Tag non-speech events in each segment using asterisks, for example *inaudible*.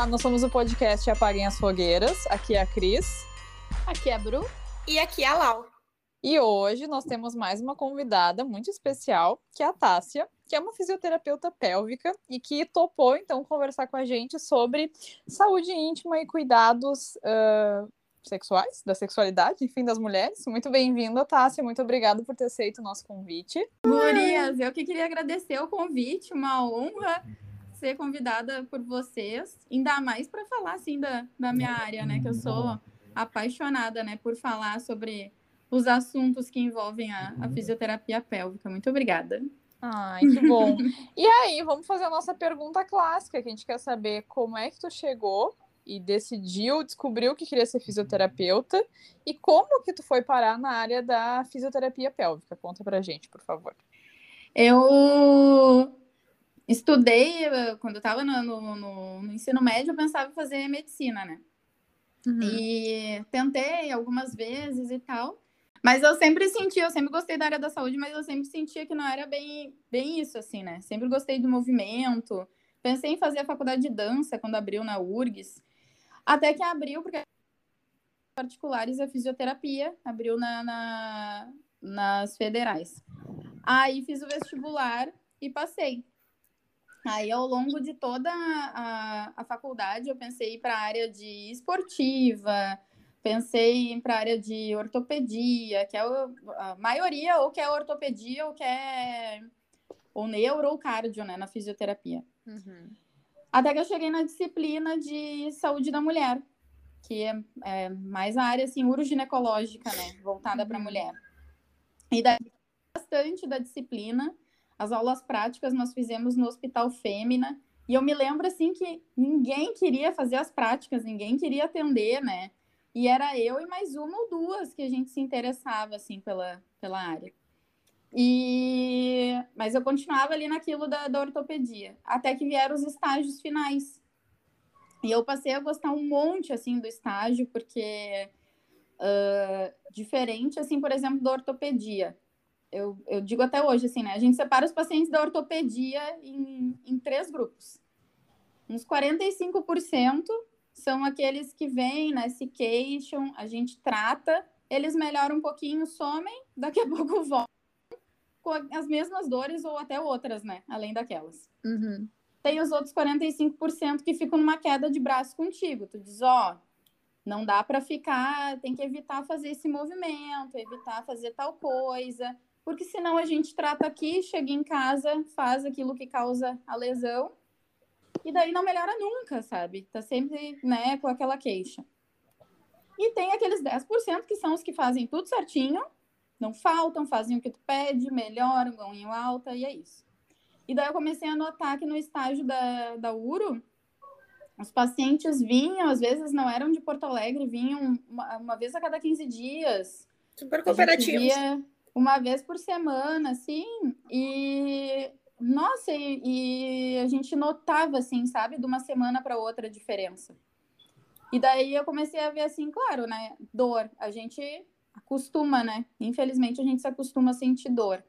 Olá, nós somos o podcast Apaguem as Fogueiras. Aqui é a Cris. Aqui é a Bru. E aqui é a Lau. E hoje nós temos mais uma convidada muito especial, que é a Tássia, que é uma fisioterapeuta pélvica e que topou, então, conversar com a gente sobre saúde íntima e cuidados uh, sexuais, da sexualidade, enfim, das mulheres. Muito bem-vinda, Tássia. Muito obrigada por ter aceito o nosso convite. Gurias, eu que queria agradecer o convite, uma honra ser convidada por vocês, ainda mais para falar assim da, da minha área, né? Que eu sou apaixonada, né, por falar sobre os assuntos que envolvem a, a fisioterapia pélvica. Muito obrigada. Ai, que bom. e aí, vamos fazer a nossa pergunta clássica, que a gente quer saber como é que tu chegou e decidiu, descobriu que queria ser fisioterapeuta e como que tu foi parar na área da fisioterapia pélvica. Conta pra gente, por favor. Eu estudei, quando eu estava no, no, no, ensino médio, eu pensava em fazer medicina, né? Uhum. E tentei algumas vezes e tal. Mas eu sempre senti, eu sempre gostei da área da saúde, mas eu sempre sentia que não era bem, bem isso, assim, né? Sempre gostei do movimento. Pensei em fazer a faculdade de dança quando abriu na URGS. Até que abriu, porque particulares a fisioterapia, abriu na, na, nas federais. Aí fiz o vestibular e passei. Aí, ao longo de toda a, a faculdade, eu pensei para a área de esportiva, pensei para a área de ortopedia, que é a maioria ou que é ortopedia ou que é ou neuro ou cardio, né, na fisioterapia. Uhum. Até que eu cheguei na disciplina de saúde da mulher, que é, é mais a área assim uroginecológica, né, voltada uhum. para a mulher. E daí bastante da disciplina as aulas práticas nós fizemos no Hospital Fêmea, e eu me lembro assim que ninguém queria fazer as práticas, ninguém queria atender, né? E era eu e mais uma ou duas que a gente se interessava assim pela, pela área. E mas eu continuava ali naquilo da, da ortopedia, até que vieram os estágios finais. E eu passei a gostar um monte assim do estágio, porque uh, diferente assim, por exemplo, da ortopedia eu, eu digo até hoje, assim, né? A gente separa os pacientes da ortopedia em, em três grupos. Uns 45% são aqueles que vêm, né, se queixam, a gente trata, eles melhoram um pouquinho, somem, daqui a *laughs* pouco voltam com as mesmas dores ou até outras, né, além daquelas. Uhum. Tem os outros 45% que ficam numa queda de braço contigo. Tu diz, ó, oh, não dá para ficar, tem que evitar fazer esse movimento, evitar fazer tal coisa porque senão a gente trata aqui, chega em casa, faz aquilo que causa a lesão e daí não melhora nunca, sabe? Tá sempre, né, com aquela queixa. E tem aqueles 10% que são os que fazem tudo certinho, não faltam, fazem o que tu pede, melhoram, ganham alta e é isso. E daí eu comecei a notar que no estágio da, da URO, os pacientes vinham, às vezes não eram de Porto Alegre, vinham uma, uma vez a cada 15 dias. Super cooperativos. Via, uma vez por semana, assim, e nossa, e, e a gente notava, assim, sabe, de uma semana para outra a diferença. E daí eu comecei a ver, assim, claro, né, dor, a gente acostuma, né, infelizmente a gente se acostuma a sentir dor.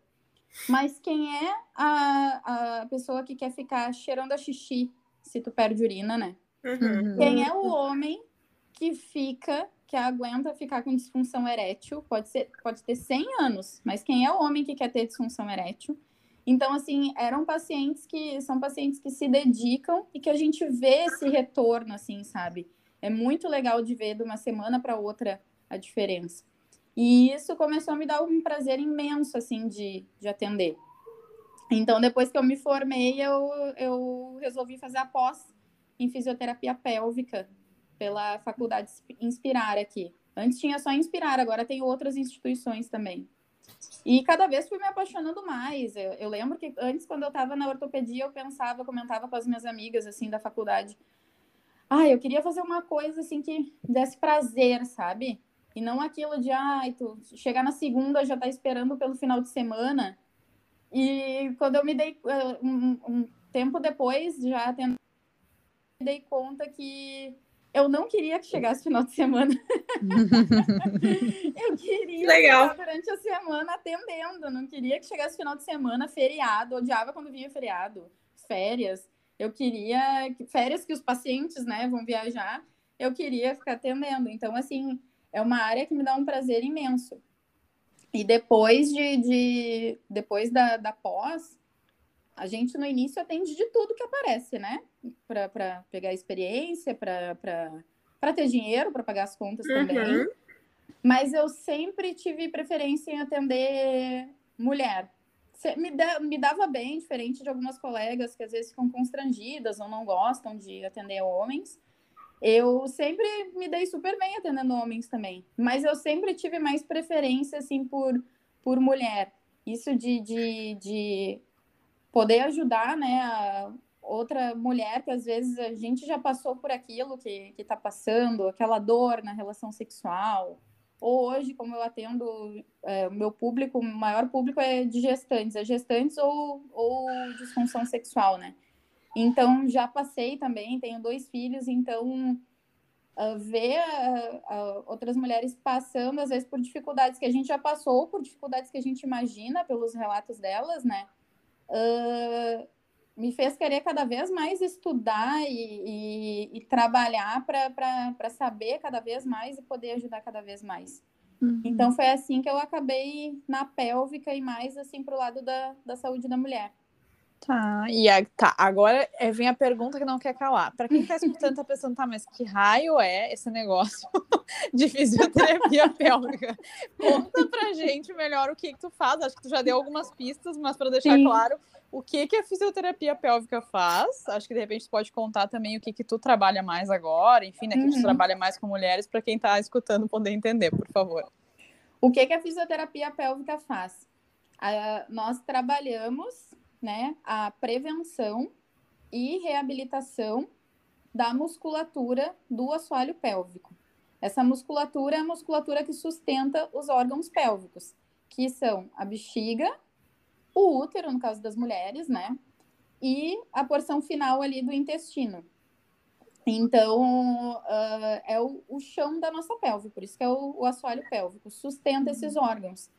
Mas quem é a, a pessoa que quer ficar cheirando a xixi se tu perde urina, né? Uhum. Quem é o homem que fica que aguenta ficar com disfunção erétil, pode ser, pode ter 100 anos, mas quem é o homem que quer ter disfunção erétil? Então, assim, eram pacientes que são pacientes que se dedicam e que a gente vê esse retorno, assim, sabe? É muito legal de ver de uma semana para outra a diferença. E isso começou a me dar um prazer imenso, assim, de, de atender. Então, depois que eu me formei, eu, eu resolvi fazer a pós em fisioterapia pélvica pela faculdade Inspirar aqui. Antes tinha só Inspirar, agora tem outras instituições também. E cada vez fui me apaixonando mais. Eu, eu lembro que antes, quando eu estava na ortopedia, eu pensava, comentava com as minhas amigas, assim, da faculdade. Ah, eu queria fazer uma coisa, assim, que desse prazer, sabe? E não aquilo de, ah, tu chegar na segunda já tá esperando pelo final de semana. E quando eu me dei, eh, um, um tempo depois, já tendo, me dei conta que eu não queria que chegasse final de semana. *laughs* eu queria Legal. ficar durante a semana atendendo. Não queria que chegasse final de semana, feriado. Odiava quando vinha feriado, férias. eu queria férias que os pacientes, né, vão viajar, eu queria ficar atendendo. Então, assim, é uma área que me dá um prazer imenso. E depois de, de depois da, da pós, a gente no início atende de tudo que aparece, né? Para pegar experiência, para ter dinheiro, para pagar as contas uhum. também. Mas eu sempre tive preferência em atender mulher me, da, me dava bem, diferente de algumas colegas que às vezes ficam constrangidas ou não gostam de atender homens. Eu sempre me dei super bem atendendo homens também, mas eu sempre tive mais preferência, assim, por, por mulher. Isso de, de, de poder ajudar, né, outra mulher que às vezes a gente já passou por aquilo que, que tá passando, aquela dor na relação sexual, ou hoje, como eu atendo, é, o meu público, o maior público é de gestantes, é gestantes ou, ou disfunção sexual, né? Então, já passei também, tenho dois filhos, então, uh, ver uh, uh, outras mulheres passando, às vezes, por dificuldades que a gente já passou, por dificuldades que a gente imagina pelos relatos delas, né? Me fez querer cada vez mais estudar e, e, e trabalhar para saber cada vez mais e poder ajudar cada vez mais. Uhum. Então foi assim que eu acabei na pélvica e mais assim para o lado da, da saúde da mulher. Tá, e a, tá, agora é, vem a pergunta que não quer calar. Para quem está escutando, tá pensando, tá, mas que raio é esse negócio *laughs* de fisioterapia pélvica? Conta pra gente melhor o que, que tu faz. Acho que tu já deu algumas pistas, mas para deixar Sim. claro, o que, que a fisioterapia pélvica faz? Acho que de repente tu pode contar também o que, que tu trabalha mais agora, enfim, né? Que uhum. tu trabalha mais com mulheres, para quem está escutando poder entender, por favor. O que, que a fisioterapia pélvica faz? Uh, nós trabalhamos né, a prevenção e reabilitação da musculatura do assoalho pélvico. Essa musculatura é a musculatura que sustenta os órgãos pélvicos, que são a bexiga, o útero, no caso das mulheres, né? E a porção final ali do intestino. Então, uh, é o, o, chão da nossa pelve, por isso que é o, o assoalho pélvico, sustenta esses órgãos.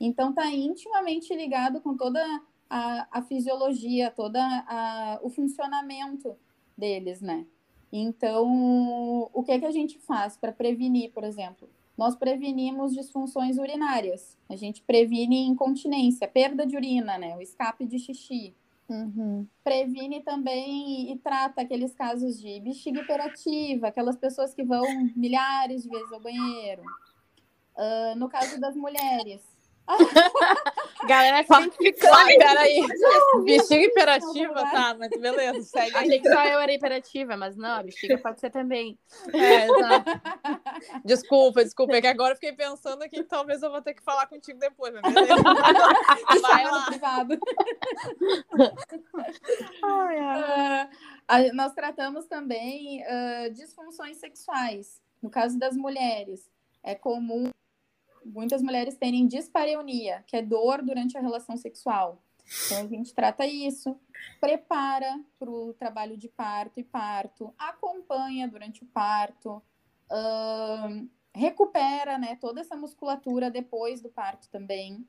Então, está intimamente ligado com toda a, a fisiologia, todo o funcionamento deles, né? Então, o que, é que a gente faz para prevenir, por exemplo? Nós prevenimos disfunções urinárias, a gente previne incontinência, perda de urina, né? O escape de xixi. Uhum. Previne também e trata aqueles casos de bexiga hiperativa, aquelas pessoas que vão milhares de vezes ao banheiro. Uh, no caso das mulheres, *laughs* Galera identificando. Peraí. *laughs* Bexiga imperativa, tá, mas beleza, segue. Achei que só eu era imperativa, mas não, a bexiga pode ser também. *laughs* É, exato. Desculpa, desculpa, é que agora eu fiquei pensando aqui que talvez eu vou ter que falar contigo depois, mas beleza. Vai lá. Uh, nós tratamos também uh, disfunções sexuais. No caso das mulheres, é comum muitas mulheres terem dispareunia, que é dor durante a relação sexual. Então, a gente trata isso, prepara para o trabalho de parto e parto, acompanha durante o parto, recupera né, toda essa musculatura depois do parto também.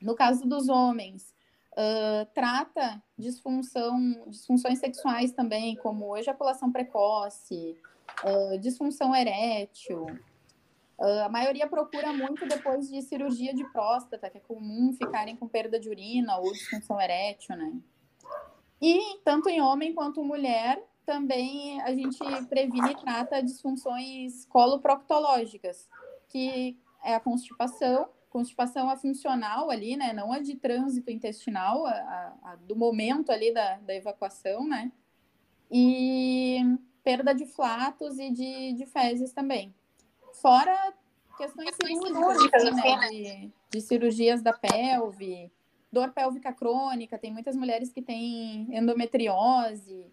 No caso dos homens, uh, trata disfunção, disfunções sexuais também, como ejaculação precoce, uh, disfunção erétil, Uh, a maioria procura muito depois de cirurgia de próstata, que é comum ficarem com perda de urina ou disfunção erétil, né? E tanto em homem quanto mulher, também a gente previne e trata disfunções coloproctológicas, que é a constipação, constipação a funcional ali, né? Não a de trânsito intestinal, a, a, do momento ali da, da evacuação, né? E perda de flatos e de, de fezes também. Fora questões cirúrgicas, né? De, de cirurgias da pelve, dor pélvica crônica, tem muitas mulheres que têm endometriose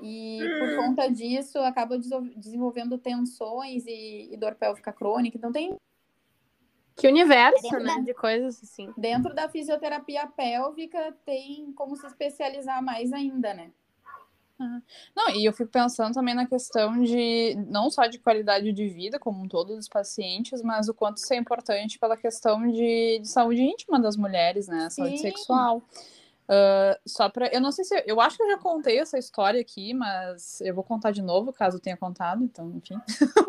e por hum. conta disso acabam desenvolvendo tensões e, e, dor pélvica crônica. Então tem que universo, né, de coisas assim. Dentro da fisioterapia pélvica tem como se especializar mais ainda, né? Não, e eu fico pensando também na questão de não só de qualidade de vida, como um todo dos pacientes, mas o quanto isso é importante pela questão de, de saúde íntima das mulheres, né? Saúde Sim. sexual. Uh, só para eu não sei se eu acho que eu já contei essa história aqui, mas eu vou contar de novo caso eu tenha contado, então enfim.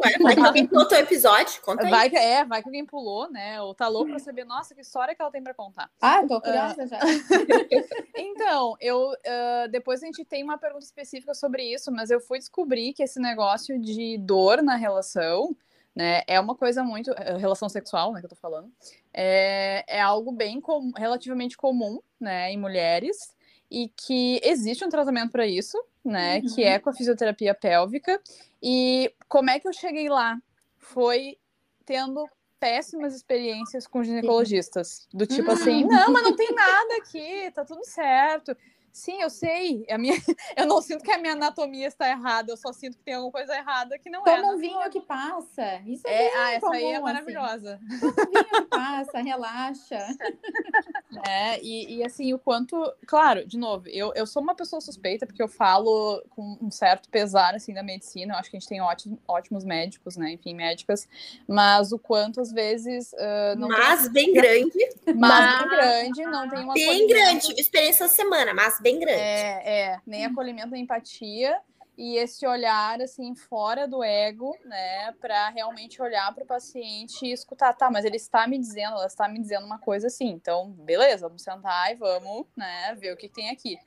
Ué, vai que alguém pulou o episódio, conta aí. Vai que é, vai que alguém pulou, né? Ou tá louco para saber, nossa, que história que ela tem para contar. Ah, tô curiosa uh, já. *laughs* então, eu uh, depois a gente tem uma pergunta específica sobre isso, mas eu fui descobrir que esse negócio de dor na relação né? É uma coisa muito. Eh, relação sexual, né, que eu tô falando. É, é algo bem com, relativamente comum, né, em mulheres, e que existe um tratamento para isso, né, uhum. que é com a fisioterapia pélvica. E como é que eu cheguei lá? Foi tendo péssimas experiências com ginecologistas. Do tipo uhum. assim, não, mas não tem nada aqui, tá tudo certo. Sim, eu sei. A minha... *laughs* Eu não sinto que a minha anatomia está errada, eu só sinto que tem alguma coisa errada que não Toma é. Toma um vinho que passa. Isso é, é Ah, essa comum, aí é assim. maravilhosa. Assim. Toma um vinho que passa, relaxa. *laughs* É, e, e, assim, o quanto. Claro, de novo, eu, eu sou uma pessoa suspeita, porque eu falo com um certo pesar assim da medicina. Eu acho que a gente tem ótimos, ótimos médicos, né? Enfim, médicas, mas o quanto às vezes. Uh, não mas tem... bem grande. Mas, mas bem grande, não tem uma. Bem grande, experiência essa semana, mas bem grande. É, é, nem acolhimento nem empatia e esse olhar assim fora do ego, né, para realmente olhar para o paciente e escutar, tá, mas ele está me dizendo, ela está me dizendo uma coisa assim, então beleza, vamos sentar e vamos, né, ver o que tem aqui.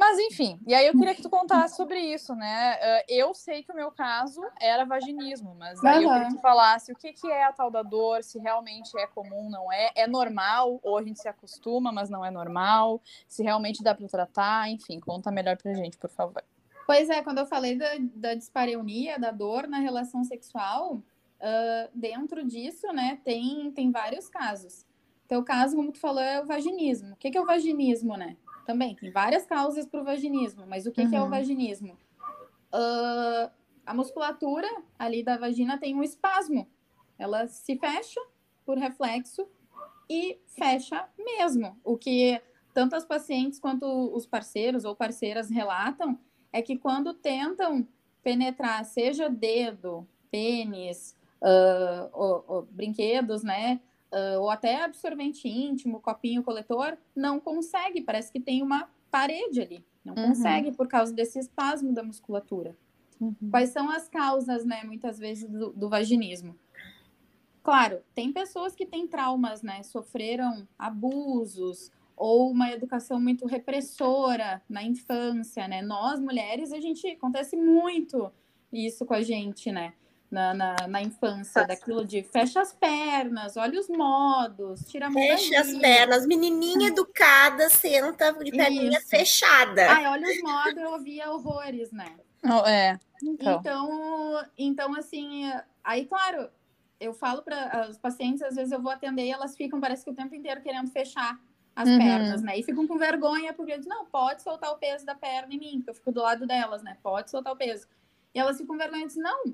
Mas enfim, e aí eu queria que tu contasse sobre isso, né? Eu sei que o meu caso era vaginismo, mas aí eu queria que tu falasse o que, que é a tal da dor, se realmente é comum, não é, é normal, ou a gente se acostuma, mas não é normal, se realmente dá para tratar, enfim, conta melhor pra gente, por favor. Pois é, quando eu falei da, da dispareunia, da dor na relação sexual, uh, dentro disso, né, tem, tem vários casos. Teu caso, como tu falou, é o vaginismo. O que, que é o vaginismo, né? Também tem várias causas para o vaginismo, mas o que, uhum. que, é o uhum. vaginismo? Uh, a musculatura ali da vagina tem um espasmo. Ela se fecha por reflexo e fecha mesmo. O que tanto as pacientes quanto os parceiros ou parceiras relatam é que quando tentam penetrar, seja dedo, pênis, uh, ou, ou, brinquedos, né? Uh, ou até absorvente íntimo, copinho coletor, não consegue, parece que tem uma parede ali, não uhum. consegue por causa desse espasmo da musculatura. Uhum. Quais são as causas, né, muitas vezes, do, do vaginismo? Claro, tem pessoas que têm traumas, né, sofreram abusos, ou uma educação muito repressora na infância, né? Nós, mulheres, a gente acontece muito isso com a gente, né? Na, na, na, infância, daquilo de fecha as pernas, olha os modos, tira a mão Fecha as pernas, menininha educada, senta de perninha Isso. fechada. Ai, olha os modos, eu ouvia horrores, né? Oh, é. Então. então, então, assim, aí, claro, eu falo para os pacientes, às vezes eu vou atender e elas ficam, parece que o tempo inteiro querendo fechar as uhum. pernas, né? E ficam com vergonha, porque eu digo, não, pode soltar o peso da perna em mim, porque eu fico do lado delas, né? Pode soltar o peso. E elas ficam com vergonha e dizem, não,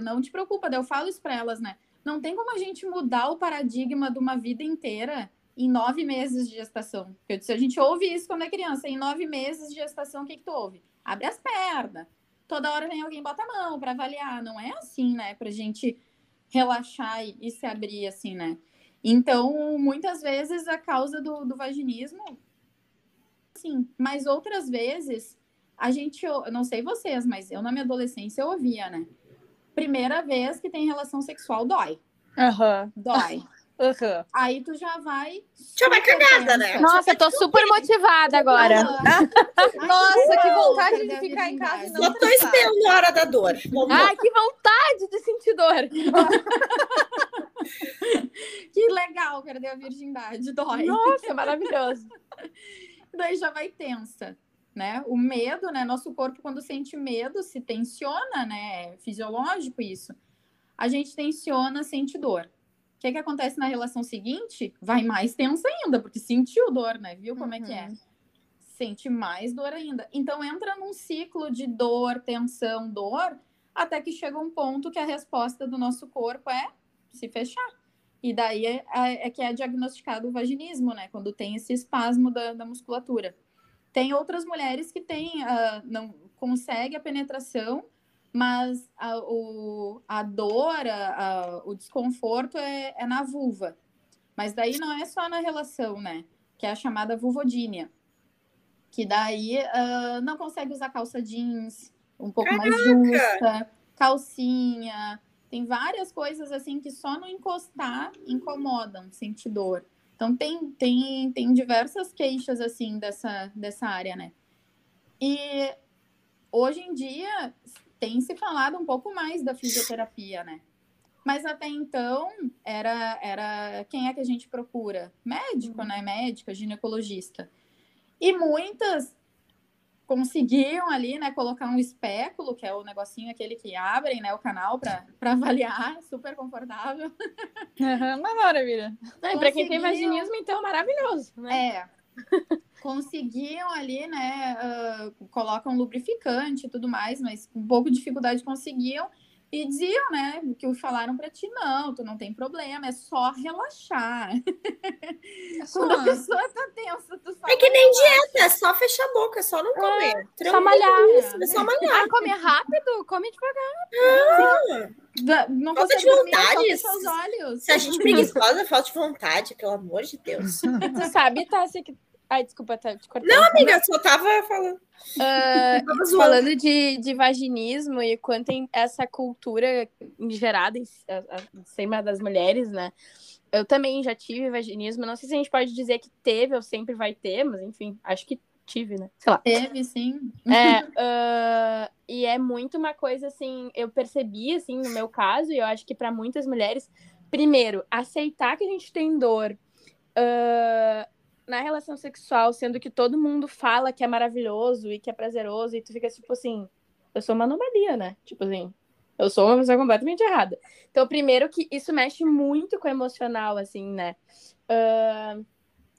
não te preocupa, eu falo isso para elas, né? Não tem como a gente mudar o paradigma de uma vida inteira em nove meses de gestação. Porque se a gente ouve isso quando é criança, em nove meses de gestação, o que, que tu ouve? Abre as pernas. Toda hora vem alguém bota a mão para avaliar. Não é assim, né? Pra gente relaxar e, e, se abrir assim, né? Então, muitas vezes a causa do, do vaginismo, sim, mas outras vezes a gente, eu não sei vocês, mas eu na minha adolescência eu ouvia, né? Primeira vez que tem relação sexual dói. Uhum. Dói. Uhum. Aí tu já vai. Já vai cagada, né? Nossa, eu tô super motivada agora. Nossa, que vontade de ficar em casa e não. Só tô esperando a hora da dor. Vamos Ai, que vontade de sentir dor. *laughs* que legal perder a virgindade, dói. Nossa, maravilhoso. Daí já vai tensa né? O medo, né? Nosso corpo, quando sente medo, se tensiona, né? É fisiológico isso. A gente tensiona, sente dor. O que, que acontece na relação seguinte? Vai mais tensa ainda, porque sentiu dor, né? Viu como uhum. é que é? Uhum. Sente mais dor ainda. Então entra num ciclo de dor, tensão, dor, até que chega um ponto que a resposta do nosso corpo é se fechar. E daí é, é, é que é diagnosticado o vaginismo, né? Quando tem esse espasmo da, da musculatura. Tem outras mulheres que têm, uh, não consegue a penetração, mas a, o, a dor, a, a, o desconforto é, é, na vulva. Mas daí não é só na relação, né? que é a chamada vulvodínia, que daí uh, não consegue usar calça jeans, um pouco Caraca! mais justa, calcinha, tem várias coisas assim que só no encostar incomodam, sentir dor. Então tem, tem, tem diversas queixas assim dessa, dessa área, né? E hoje em dia tem se falado um pouco mais da fisioterapia, né? Mas até então era, era quem é que a gente procura? Médico, uhum. né? Médica, ginecologista. E muitas conseguiam ali, né, colocar um espéculo, que é o negocinho aquele que abrem, né, o canal para avaliar, *laughs* super confortável. Uhum, uma maravilha. Para quem tem vaginismo, então, maravilhoso, né? É. conseguiam ali, né, uh, colocam lubrificante e tudo mais, mas com um pouco de dificuldade conseguiam. E diziam, né, que falaram para ti, não, tu não tem problema, é só relaxar. É *laughs* só... Quando a pessoa tá tensa, tu fala. É que nem dieta, é só fechar a boca, é só não comer. É, só malhar. Isso, é só malhar. Ah, comer rápido, come devagar. Ah, não falta de vontade. Dormir, olhos. Se a gente preguiçosa, falta de vontade, pelo amor de Deus. *laughs* tu sabe, Tássia, que Ai, desculpa, tá te cortando. Não, amiga, só tava falando. *laughs* Uh, tava falando de, de vaginismo e quanto tem essa cultura gerada em, cima das mulheres, né? Eu também já tive vaginismo. Não sei se a gente pode dizer que teve ou sempre vai ter, mas enfim, acho que tive, né? Sei lá. Teve, sim. É, uh, *laughs* e é muito uma coisa assim, eu percebi, assim, no meu caso, e eu acho que para muitas mulheres, primeiro, aceitar que a gente tem dor. Uh, na relação sexual, sendo que todo mundo fala que é maravilhoso e que é prazeroso, e tu fica tipo assim, eu sou uma anomalia, né? Tipo assim, eu sou uma pessoa completamente errada. Então, primeiro que isso mexe muito com o emocional, assim, né? Uh,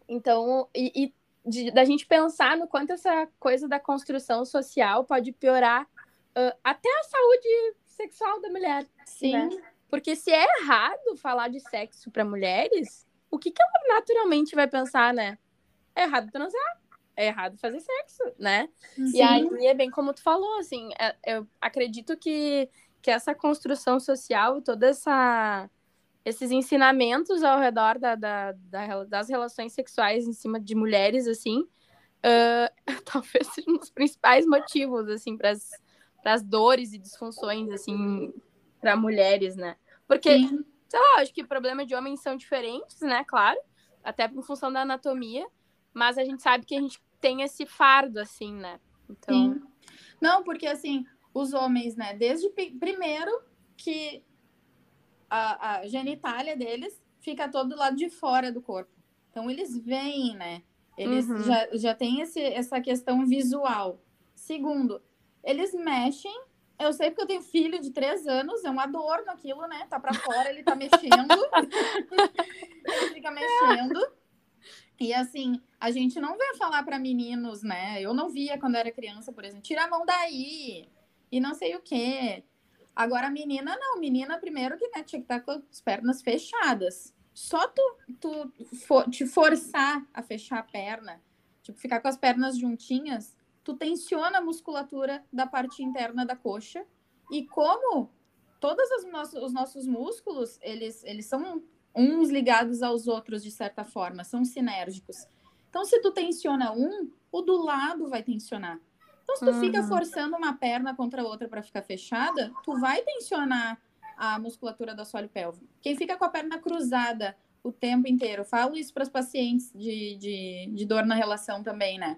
então, e, e de, da gente pensar no quanto essa coisa da construção social pode piorar uh, até a saúde sexual da mulher. Sim. Né? Porque se é errado falar de sexo para mulheres, o que, que ela naturalmente vai pensar, né? É errado transar, é errado fazer sexo, né? Sim. E aí é bem como tu falou, assim, é, eu acredito que, que essa construção social, toda essa esses ensinamentos ao redor da, da, da, das relações sexuais em cima de mulheres, assim, uh, *laughs* talvez seja um dos principais motivos, assim, para as dores e disfunções, assim, para mulheres, né? Porque Sim sei lá, acho que problemas de homens são diferentes, né? Claro, até em função da anatomia, mas a gente sabe que a gente tem esse fardo, assim, né? Então. Sim. Não, porque assim, os homens, né, desde primeiro que a, a genitália deles fica todo do lado de fora do corpo. Então eles veem, né? Eles uhum. já, já têm esse, essa questão visual. Segundo, eles mexem eu sei porque eu tenho filho de três anos, é um adorno aquilo, né? Tá para fora, ele tá mexendo. *laughs* ele fica mexendo. E assim, a gente não vê falar para meninos, né? Eu não via quando era criança, por exemplo, tira a mão daí e não sei o quê. Agora menina não, menina primeiro que né, tinha que estar tá com as pernas fechadas. Só tu, tu for, te forçar a fechar a perna, tipo, ficar com as pernas juntinhas, tu tensiona a musculatura da parte interna da coxa e como todos os nossos, os nossos músculos, eles, eles são uns ligados aos outros de certa forma, são sinérgicos. Então, se tu tensiona um, o do lado vai tensionar. Então, se tu uhum. fica forçando uma perna contra a outra para ficar fechada, tu vai tensionar a musculatura do assoalho pélvico. Quem fica com a perna cruzada o tempo inteiro, falo isso para os pacientes de, de, de dor na relação também, né?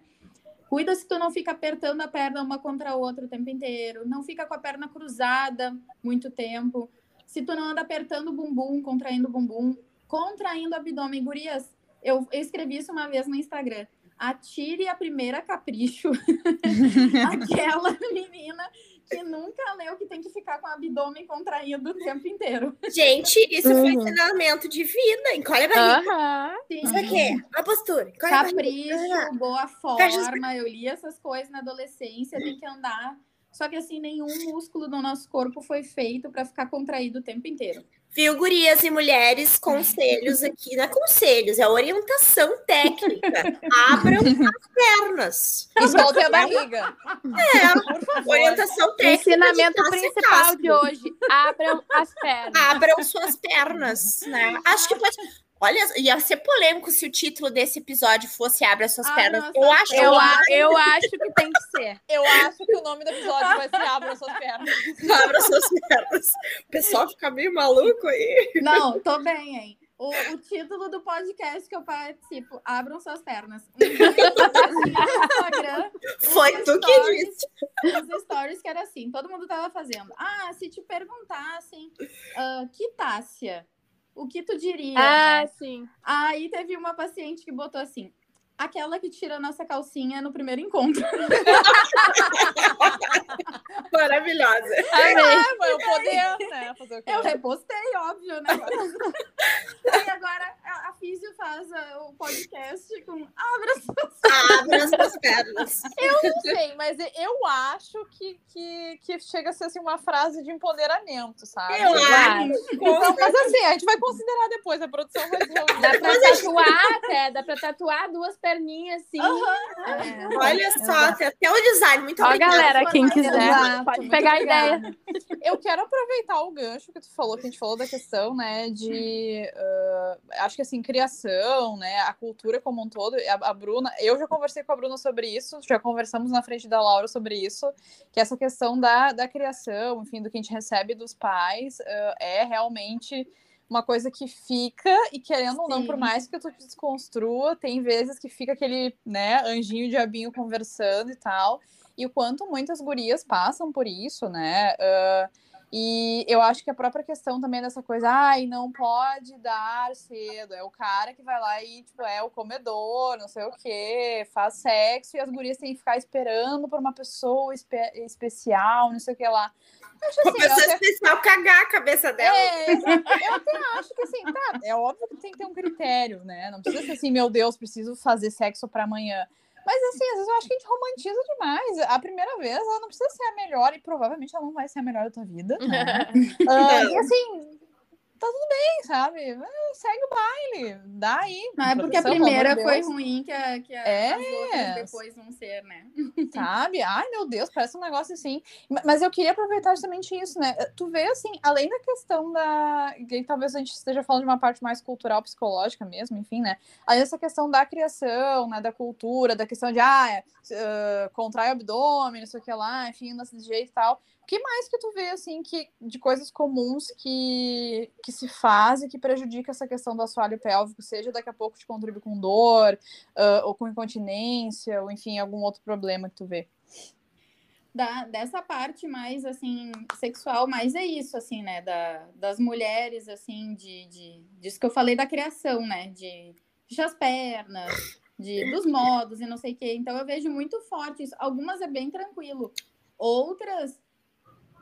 Cuida se tu não fica apertando a perna uma contra a outra o tempo inteiro. Não fica com a perna cruzada muito tempo. Se tu não anda apertando o bumbum, contraindo o bumbum, contraindo o abdômen. Gurias, eu, eu escrevi isso uma vez no Instagram. Atire a primeira capricho. *laughs* *laughs* Aquela menina que nunca leu que tem que ficar com o abdômen contraído o tempo inteiro. *laughs* Gente, isso uhum. foi ensinamento de vida. Encolhe a barriga. Uhum. Isso aqui, a postura. Capricho, boa forma. Eu li essas coisas na adolescência, tem que andar. Só que assim, nenhum músculo do nosso corpo foi feito para ficar contraído o tempo inteiro. Viu, gurias e mulheres, conselhos aqui, não é conselhos, é orientação técnica. *laughs* Abram as pernas. E soltem a barriga. É, orientação técnica. Ensinamento principal de hoje: abram as pernas. Abram suas pernas, né? Acho que pode. Olha, ia ser polêmico se o título desse episódio fosse Abra Suas Ah, Pernas. nossa, eu acho *laughs* Eu, que a- eu acho que tem que ser. *laughs* Eu acho que o nome do episódio vai ser Abra Suas Pernas. *laughs* Abra Suas Pernas. O pessoal fica meio maluco aí. Não, tô bem, hein? O, o título do podcast que eu participo, Abram Suas Pernas. Eu Foi tu que disse. Uns stories que era assim, todo mundo tava fazendo. Ah, se te perguntassem, ah, que Tássia, o que tu diria? Ah, né? sim. Aí teve uma paciente que botou assim, aquela que tira a nossa calcinha no primeiro encontro. *laughs* Maravilhosa. Amei. Ah, eu poder, né? Fazer o quê? Eu repostei, óbvio, né? e agora a, a Físio faz ah, o podcast com Abra Suas Abra Suas Pernas. Não sei, mas eu acho que, que, que chega a ser assim, uma frase de empoderamento, sabe? Eu acho. Então, mas assim, a gente vai considerar depois, a produção vai o Dá pra tatuar até, dá pra tatuar duas perninhas assim. É. Olha só, até o design. Muito Ó, obrigada. galera, quem quiser, Exato, pode muito pegar a ideia. Eu quero aproveitar o gancho que tu falou, que a gente falou da questão, né, de ah, acho que assim, criação, né, a cultura como um todo. A, a Bruna, eu já conversei com a Bruna sobre isso, já conversamos na frente da Laura sobre isso, que essa questão da, da criação, enfim, do que a gente recebe dos pais, ah, é realmente uma coisa que fica, e querendo ou não, por mais que tu desconstrua, tem vezes que fica aquele, né, anjinho diabinho conversando e tal. E o quanto muitas gurias passam por isso, né? Ah, e eu acho que a própria questão também dessa coisa, ai, não pode dar cedo. É o cara que vai lá e, tipo, é o comedor, não sei o quê, faz sexo, e as gurias têm que ficar esperando por uma pessoa espe- especial, não sei o que lá. Eu acho Uma assim, eu pessoa até especial cagar a cabeça dela. é, eu até acho que assim, tá, é óbvio que tem que ter um critério, né? Não precisa ser assim, meu Deus, preciso fazer sexo para amanhã. Mas assim, às vezes eu acho que a gente romantiza demais. A primeira vez ela não precisa ser a melhor, e provavelmente ela não vai ser a melhor da tua vida. Né? Não. e assim, tá tudo bem, sabe? Segue o baile, dá aí. Não é porque a primeira foi ruim que, a, que a- É. as outras depois vão ser, né? *laughs* Sabe? Ai, meu Deus, parece um negócio assim. Ma- Mas eu queria aproveitar justamente isso, né? Tu vê, assim, além da questão da. que talvez a gente esteja falando de uma parte mais cultural, psicológica mesmo, enfim, né? Além dessa questão da criação, né? Da cultura, da questão de, ah, é, ah, contrai o abdômen, não sei o que lá, enfim, desse jeito e tal. Que mais que tu vê, assim, que, de coisas comuns que, que se faz e que prejudica essa questão do assoalho pélvico, seja daqui a pouco te contribui com dor, ah, ou com incontinência, ou enfim, algum outro problema que tu vê? Da, dessa parte mais, assim, sexual, mais é isso, assim, né? Da, das mulheres, assim, de, de... Disso que eu falei da criação, né? De fechar as pernas, de, dos modos e não sei o quê. Então, eu vejo muito forte isso. Algumas é bem tranquilo. Outras,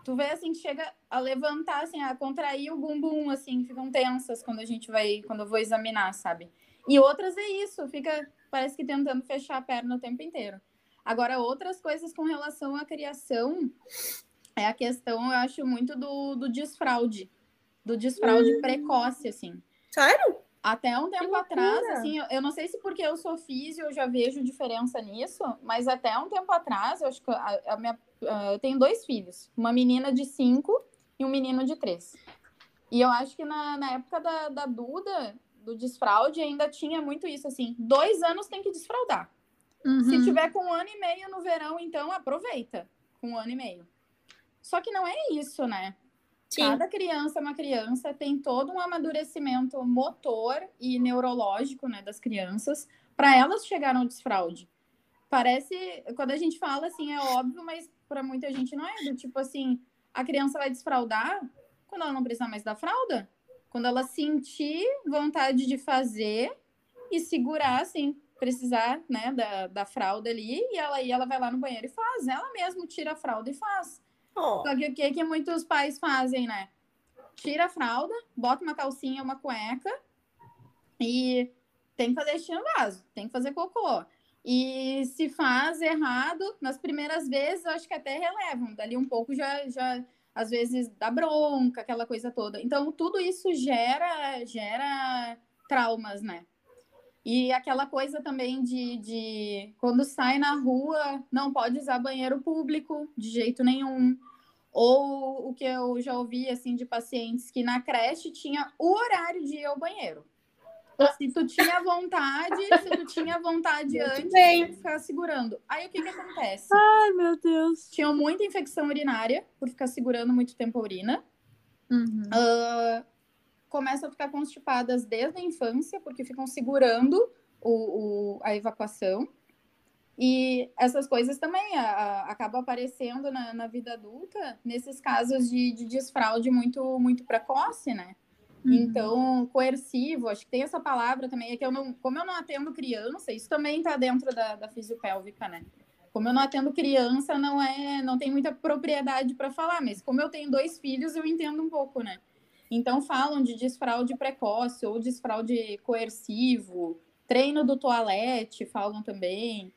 tu vê, assim, que chega a levantar, assim, a contrair o bumbum, assim, ficam tensas quando a gente vai... Quando eu vou examinar, sabe? E outras é isso, fica, parece que tentando fechar a perna o tempo inteiro. Agora, outras coisas com relação à criação é a questão, eu acho, muito do, do desfraude. Do desfraude precoce, assim. Sério? Até um tempo atrás, assim, eu, eu não sei se porque eu sou físio eu já vejo diferença nisso, mas até um tempo atrás, eu acho que a, a minha, ah, eu tenho dois filhos, uma menina de cinco e um menino de três. E eu acho que na, na época da, da Duda, do desfraude, ainda tinha muito isso, assim, dois anos tem que desfraudar. Se tiver com um ano e meio no verão, então aproveita com um ano e meio. Só que não é isso, né? Sim. Cada criança é uma criança, tem todo um amadurecimento motor e neurológico, né, das crianças, para elas chegarem ao desfraude. Parece, quando a gente fala assim, é óbvio, mas para muita gente não é. Do tipo assim, a criança vai desfraudar quando ela não precisar mais da fralda, quando ela sentir vontade de fazer e segurar, assim, precisar, né, da, da fralda ali, e ela, e ela vai lá no banheiro e faz. Ela mesma tira a fralda e faz. Ó, Só que o que, que muitos pais fazem, né? Tira a fralda, bota uma calcinha, uma cueca e tem que fazer xixi no vaso, tem que fazer cocô. E se faz errado, nas primeiras vezes, eu acho que até relevam. Dali um pouco já, já às vezes dá bronca, aquela coisa toda. Então, tudo isso gera, gera traumas, né? E aquela coisa também de, de quando sai na rua, não pode usar banheiro público de jeito nenhum. Ou o que eu já ouvi assim de pacientes que na creche tinha o horário de ir ao banheiro. Se tu tinha vontade, se tu tinha vontade *laughs* Muito antes, bem. ficar segurando. Aí o que que acontece? Ai, meu Deus. Tinham muita infecção urinária por ficar segurando muito tempo a urina. Uhum. Ah, começam a ficar constipadas desde a infância, porque ficam segurando o, o- a evacuação. E essas coisas também a- a- acabam aparecendo na, na vida adulta, nesses casos de, de desfraude muito, muito precoce, né? Então, coercivo, acho que tem essa palavra também, é que eu não, como eu não atendo criança, isso também está dentro da, da fisiopélvica, né? Como eu não atendo criança, não é, não tem muita propriedade para falar, mas como eu tenho dois filhos, eu entendo um pouco, né? Então falam de desfraude precoce ou desfraude coercivo, treino do toalete, falam também.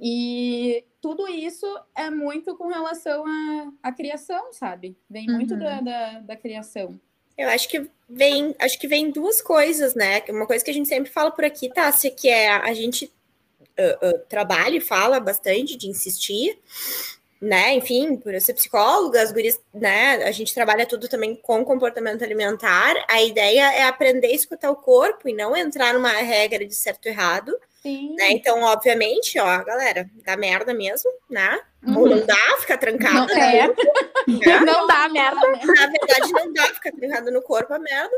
E tudo isso é muito com relação à, à criação, sabe? Vem muito Uhum. da, da, da criação. Eu acho que vem, acho que vem duas coisas, né? Uma coisa que a gente sempre fala por aqui, Tássia, que é a gente ah, ah, trabalha e fala bastante de insistir, né? Enfim, por eu ser psicóloga, as gurias, né? A gente trabalha tudo também com comportamento alimentar. A ideia é aprender a escutar o corpo e não entrar numa regra de certo e errado, Sim. né? Então, obviamente, ó, galera, dá merda mesmo, né? Uhum. Ou não dá, fica trancada. Não, é. né? *laughs* Não dá merda. Na verdade, não dá ficar trancado no corpo a merda.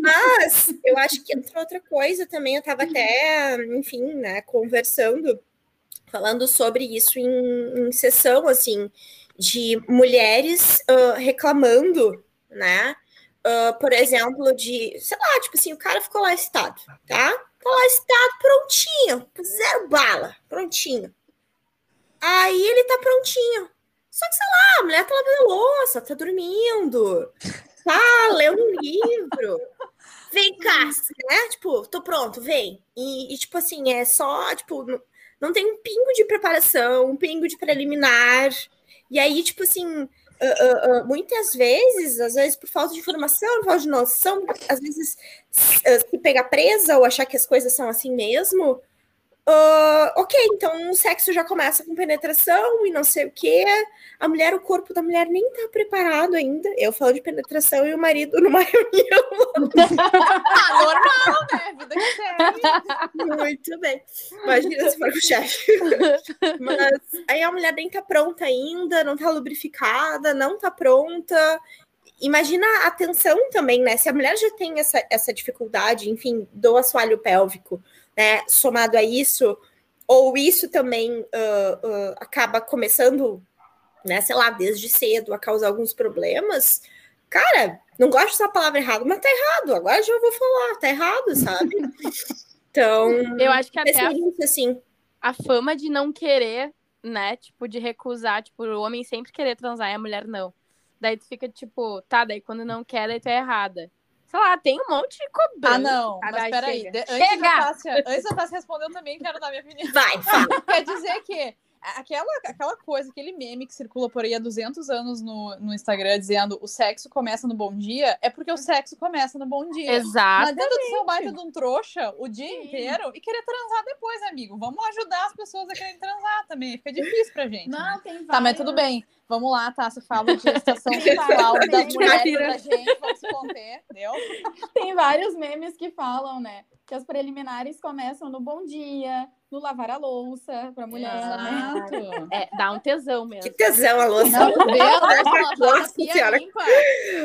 Mas eu acho que entra outra coisa também. Eu tava até, enfim, né, conversando, falando sobre isso em, em sessão, assim, de mulheres ah, reclamando, né? ah, por exemplo, de, sei lá, tipo assim, o cara ficou lá estado, tá? Tá lá estado prontinho, zero bala, prontinho. Aí ele tá prontinho. Só que, sei lá, a mulher tá lavando louça, tá dormindo, tá lendo um livro. Vem cá, né? Tipo, tô pronto, vem. E, e, tipo assim, é só, tipo, não, tem um pingo de preparação, um pingo de preliminar. E aí, tipo assim, ah, ah, ah, muitas vezes, às vezes por falta de informação, por falta de noção, às vezes se pegar presa ou achar que as coisas são assim mesmo, ah, ok, então o sexo já começa com penetração e não sei o que. A mulher, o corpo da mulher nem tá preparado ainda. Eu falo de penetração e o marido *laughs* numa reunião. Ah, normal, né? Vida que segue. Muito bem. Imagina se for com o chefe. *laughs* Mas aí a mulher nem tá pronta ainda, não tá lubrificada, não tá pronta. Imagina a tensão também, né? Se a mulher já tem essa, essa dificuldade, enfim, do assoalho pélvico, né? Somado a isso, ou isso também ah, ah, acaba começando, né, sei lá, desde cedo a causar alguns problemas. Cara, não gosto dessa palavra errado, mas tá errado. Agora já vou falar, tá errado, sabe? *laughs* Então, Eu acho que até a, assim, a fama de não querer, né? Tipo, de recusar, tipo, o homem sempre querer transar e a mulher não. Daí tu fica, tipo, tá, daí quando não quer, daí tu é errada. Sei lá, tem um monte de cobrança. Ah, não. Mas peraí. chega. de- Antes, da Chega! Tássia, antes da Tássia responder, eu também quero dar minha opinião. vai, fala. *laughs* Quer dizer que aquela, aquela coisa, aquele meme que circula por aí há 200 anos no, no Instagram dizendo o sexo começa no bom dia, é porque o sexo começa no bom dia. Não Exato. adianta tu ser um baita de um trouxa o dia inteiro e querer transar depois, amigo. Vamos ajudar as pessoas a quererem transar também. Fica difícil pra gente. né? Não, tem Tá, mas tudo bem. Vamos lá, tá? Você fala de gestação sexual memes. mulheres da gente, vamos se conter, entendeu? Tem vários memes que falam, né? Que as preliminares começam no bom dia, no lavar a louça pra mulher, né? Exato. É, dá um tesão Que mesmo. tesão a louça. Não, lavada, Nossa pia Senhora. limpa.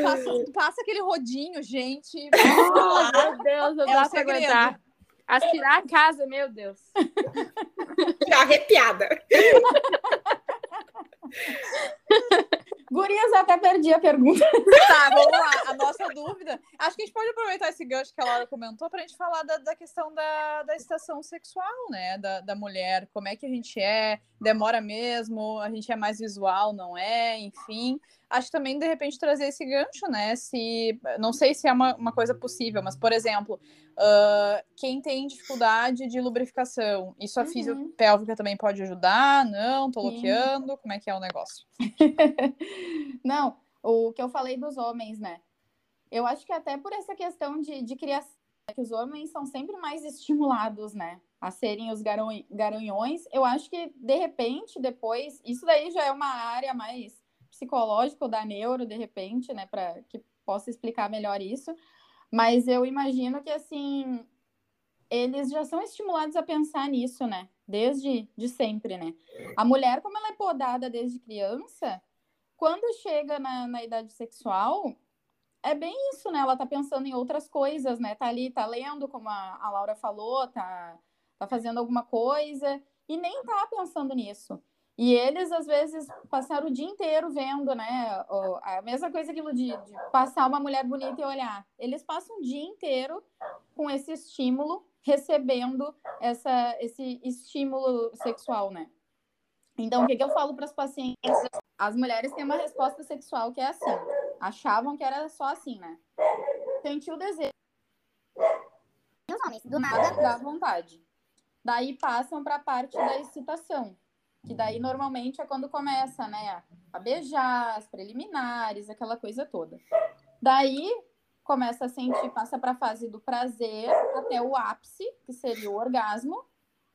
Passa, passa aquele rodinho, gente. Oh, meu Deus, não É dá pra aguentar. Aspirar a casa, meu Deus. Fica arrepiada. Gurias, até perdi a pergunta. *laughs* Tá, vamos lá. A nossa dúvida. Acho que a gente pode aproveitar esse gancho que a Laura comentou para a gente falar da, da questão da, da estação sexual, né? Da, da mulher. Como é que a gente é? Demora mesmo? A gente é mais visual, não é? Enfim. Acho também, de repente, trazer esse gancho, né? Se. Não sei se é uma, uma coisa possível, mas, por exemplo, ah, quem tem dificuldade de lubrificação, isso a Uhum. fisiopélvica também pode ajudar? Não? Tô bloqueando? Como é que é o negócio? *laughs* Não, o que eu falei dos homens, né? Eu acho que até por essa questão de, de criação, que os homens são sempre mais estimulados, né? A serem os garanhões. Eu acho que, de repente, depois, isso daí já é uma área mais psicológica ou da neuro, de repente, né? Para que possa explicar melhor isso. Mas eu imagino que, assim, eles já são estimulados a pensar nisso, né? Desde de sempre, né? A mulher, como ela é podada desde criança, quando chega na, na idade sexual, é bem isso, né? Ela tá pensando em outras coisas, né? Tá ali, tá lendo, como a, a Laura falou, tá, tá fazendo alguma coisa e nem tá pensando nisso. E eles, às vezes, passaram o dia inteiro vendo, né? A mesma coisa aquilo de, de, passar uma mulher bonita e olhar. Eles passam o dia inteiro com esse estímulo, recebendo essa, esse estímulo sexual, né? Então, o que, que eu falo para as pacientes? As mulheres têm uma resposta sexual que é assim. Achavam que era só assim, né? Sentiu o desejo. E os homens, do nada. Dá vontade. Daí passam para a parte da excitação que daí normalmente é quando começa, né, a beijar, as preliminares, aquela coisa toda. Daí começa a sentir, passa para a fase do prazer até o ápice, que seria o orgasmo,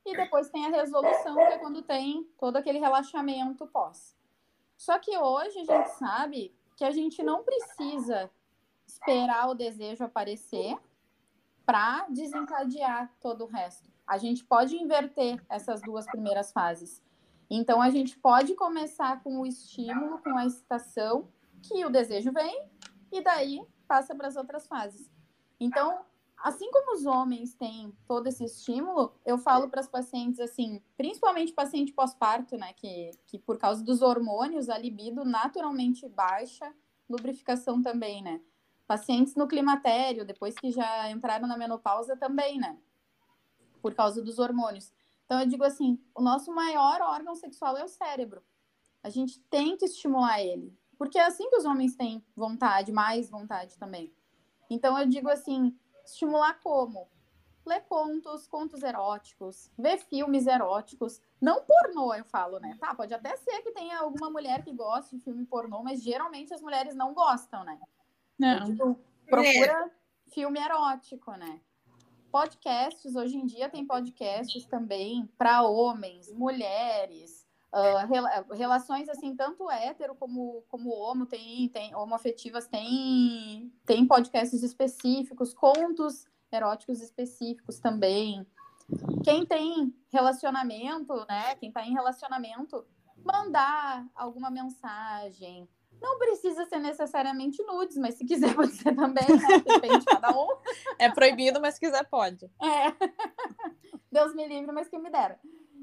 e depois tem a resolução, que é quando tem todo aquele relaxamento pós. Só que hoje a gente sabe que a gente não precisa esperar o desejo aparecer para desencadear todo o resto. A gente pode inverter essas duas primeiras fases. Então, a gente pode começar com o estímulo, com a excitação, que o desejo vem, e daí passa para as outras fases. Então, assim como os homens têm todo esse estímulo, eu falo para as pacientes assim, principalmente paciente pós-parto, né, que, que por causa dos hormônios, a libido naturalmente baixa, lubrificação também, né? Pacientes no climatério, depois que já entraram na menopausa também, né? Por causa dos hormônios. Então, eu digo assim: o nosso maior órgão sexual é o cérebro. A gente tem que estimular ele. Porque é assim que os homens têm vontade, mais vontade também. Então, eu digo assim: estimular como? Ler contos, contos eróticos, ver filmes eróticos. Não pornô, eu falo, né? Tá, pode até ser que tenha alguma mulher que goste de filme pornô, mas geralmente as mulheres não gostam, né? Não. Digo, procura é. filme erótico, né? Podcasts, hoje em dia tem podcasts também para homens, mulheres, uh, relações assim, tanto hétero como, como homo, tem, tem homoafetivas, tem, tem podcasts específicos, contos eróticos específicos também. Quem tem relacionamento, né? Quem está em relacionamento, mandar alguma mensagem, não precisa ser necessariamente nudes, mas se quiser *laughs* pode ser também, né? Depende de cada um. É proibido, mas se quiser pode. É. *laughs* Deus me livre, mas quem me dera.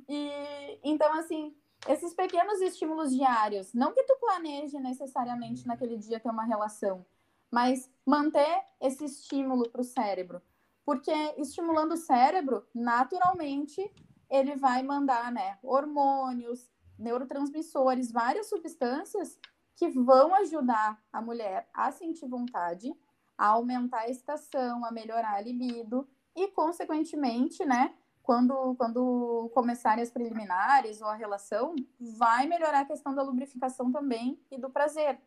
E então, assim, esses pequenos estímulos diários, não que tu planeje necessariamente naquele dia ter uma relação, mas manter esse estímulo para o cérebro. Porque estimulando o cérebro, naturalmente, ele vai mandar né, hormônios, neurotransmissores, várias substâncias que vão ajudar a mulher a sentir vontade, a aumentar a excitação, a melhorar a libido e, consequentemente, né, quando, quando começarem as preliminares ou a relação, vai melhorar a questão da lubrificação também e do prazer.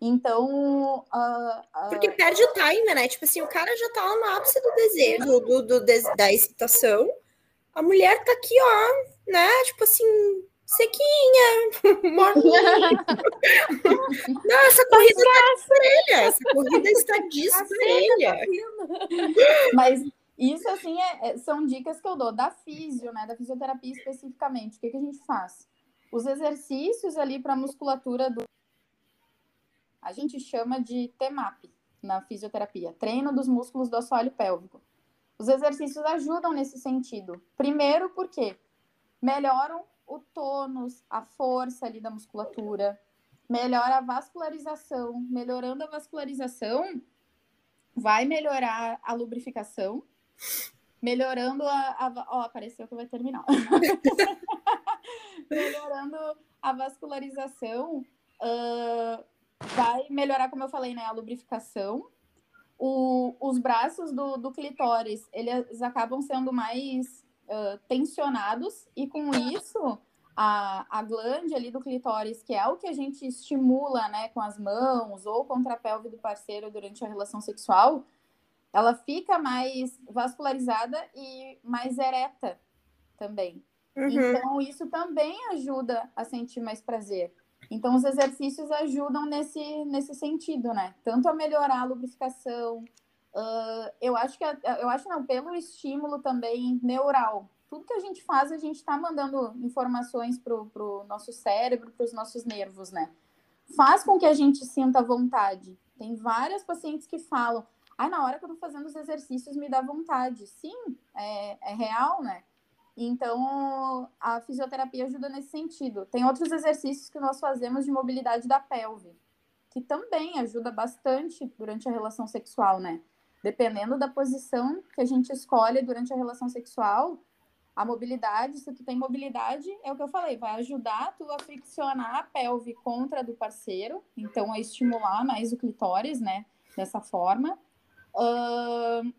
Então. Uh, uh... Porque perde o time, né? Tipo assim, o cara já tá lá no ápice do desejo, do, do, do, da excitação. A mulher tá aqui, ó, né? Tipo assim, sequinha, morninha. *laughs* Não, essa corrida está estrelha, essa corrida está de estrelha. Mas isso, assim, é, é, são dicas que eu dou da físio, né, da fisioterapia especificamente. O que, que a gente faz? Os exercícios ali para a musculatura do... A gente chama de TMAP na fisioterapia, treino dos músculos do assoalho pélvico. Os exercícios ajudam nesse sentido. Primeiro, porque melhoram o tônus, a força ali da musculatura, melhora a vascularização. Melhorando a vascularização, vai melhorar a lubrificação, melhorando a. ó, apareceu que vai terminar. *laughs* melhorando a vascularização, uh, vai melhorar, como eu falei, né, a lubrificação. O, os braços do, do clitóris, eles acabam sendo mais tensionados, e com isso a, a glande ali do clitóris, que é o que a gente estimula né, com as mãos ou contra a pelve do parceiro durante a relação sexual, ela fica mais vascularizada e mais ereta também. Uhum. Então, isso também ajuda a sentir mais prazer. Então, os exercícios ajudam nesse, nesse sentido, né? Tanto a melhorar a lubrificação, Uh, eu acho que eu acho não, pelo estímulo também neural. Tudo que a gente faz, a gente está mandando informações para o nosso cérebro, para os nossos nervos, né? Faz com que a gente sinta vontade. Tem várias pacientes que falam, ah, na hora que eu tô fazendo os exercícios me dá vontade. Sim, é, é real, né? Então, a fisioterapia ajuda nesse sentido. Tem outros exercícios que nós fazemos de mobilidade da pelve, que também ajuda bastante durante a relação sexual, né? Dependendo da posição que a gente escolhe durante a relação sexual, a mobilidade, se tu tem mobilidade, é o que eu falei, vai ajudar tu a friccionar a pelve contra do parceiro, então a estimular mais o clitóris, né? Dessa forma. Uh,